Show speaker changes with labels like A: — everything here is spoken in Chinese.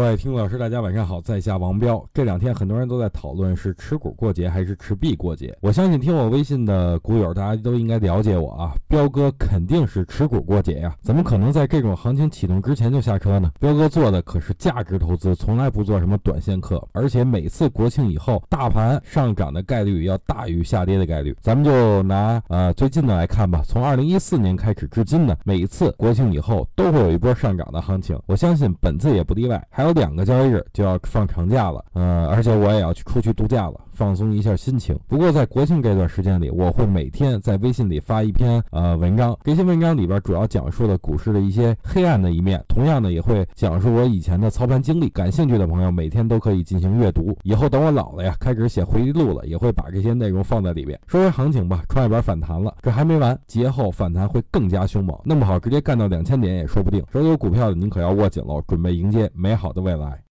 A: 各位听众老师，大家晚上好，在下王彪。这两天很多人都在讨论是持股过节还是持币过节。我相信听我微信的股友，大家都应该了解我啊。彪哥肯定是持股过节呀，怎么可能在这种行情启动之前就下车呢？彪哥做的可是价值投资，从来不做什么短线客，而且每次国庆以后，大盘上涨的概率要大于下跌的概率。咱们就拿呃最近的来看吧，从二零一四年开始至今呢，每一次国庆以后都会有一波上涨的行情，我相信本次也不例外。还有。两个交易日就要放长假了，呃，而且我也要去出去度假了，放松一下心情。不过在国庆这段时间里，我会每天在微信里发一篇呃文章，这些文章里边主要讲述了股市的一些黑暗的一面，同样呢也会讲述我以前的操盘经历。感兴趣的朋友每天都可以进行阅读。以后等我老了呀，开始写回忆录了，也会把这些内容放在里边。说说行情吧，创业板反弹了，这还没完，节后反弹会更加凶猛，弄不好直接干到两千点也说不定。手里有股票的您可要握紧了，准备迎接美好的。未来。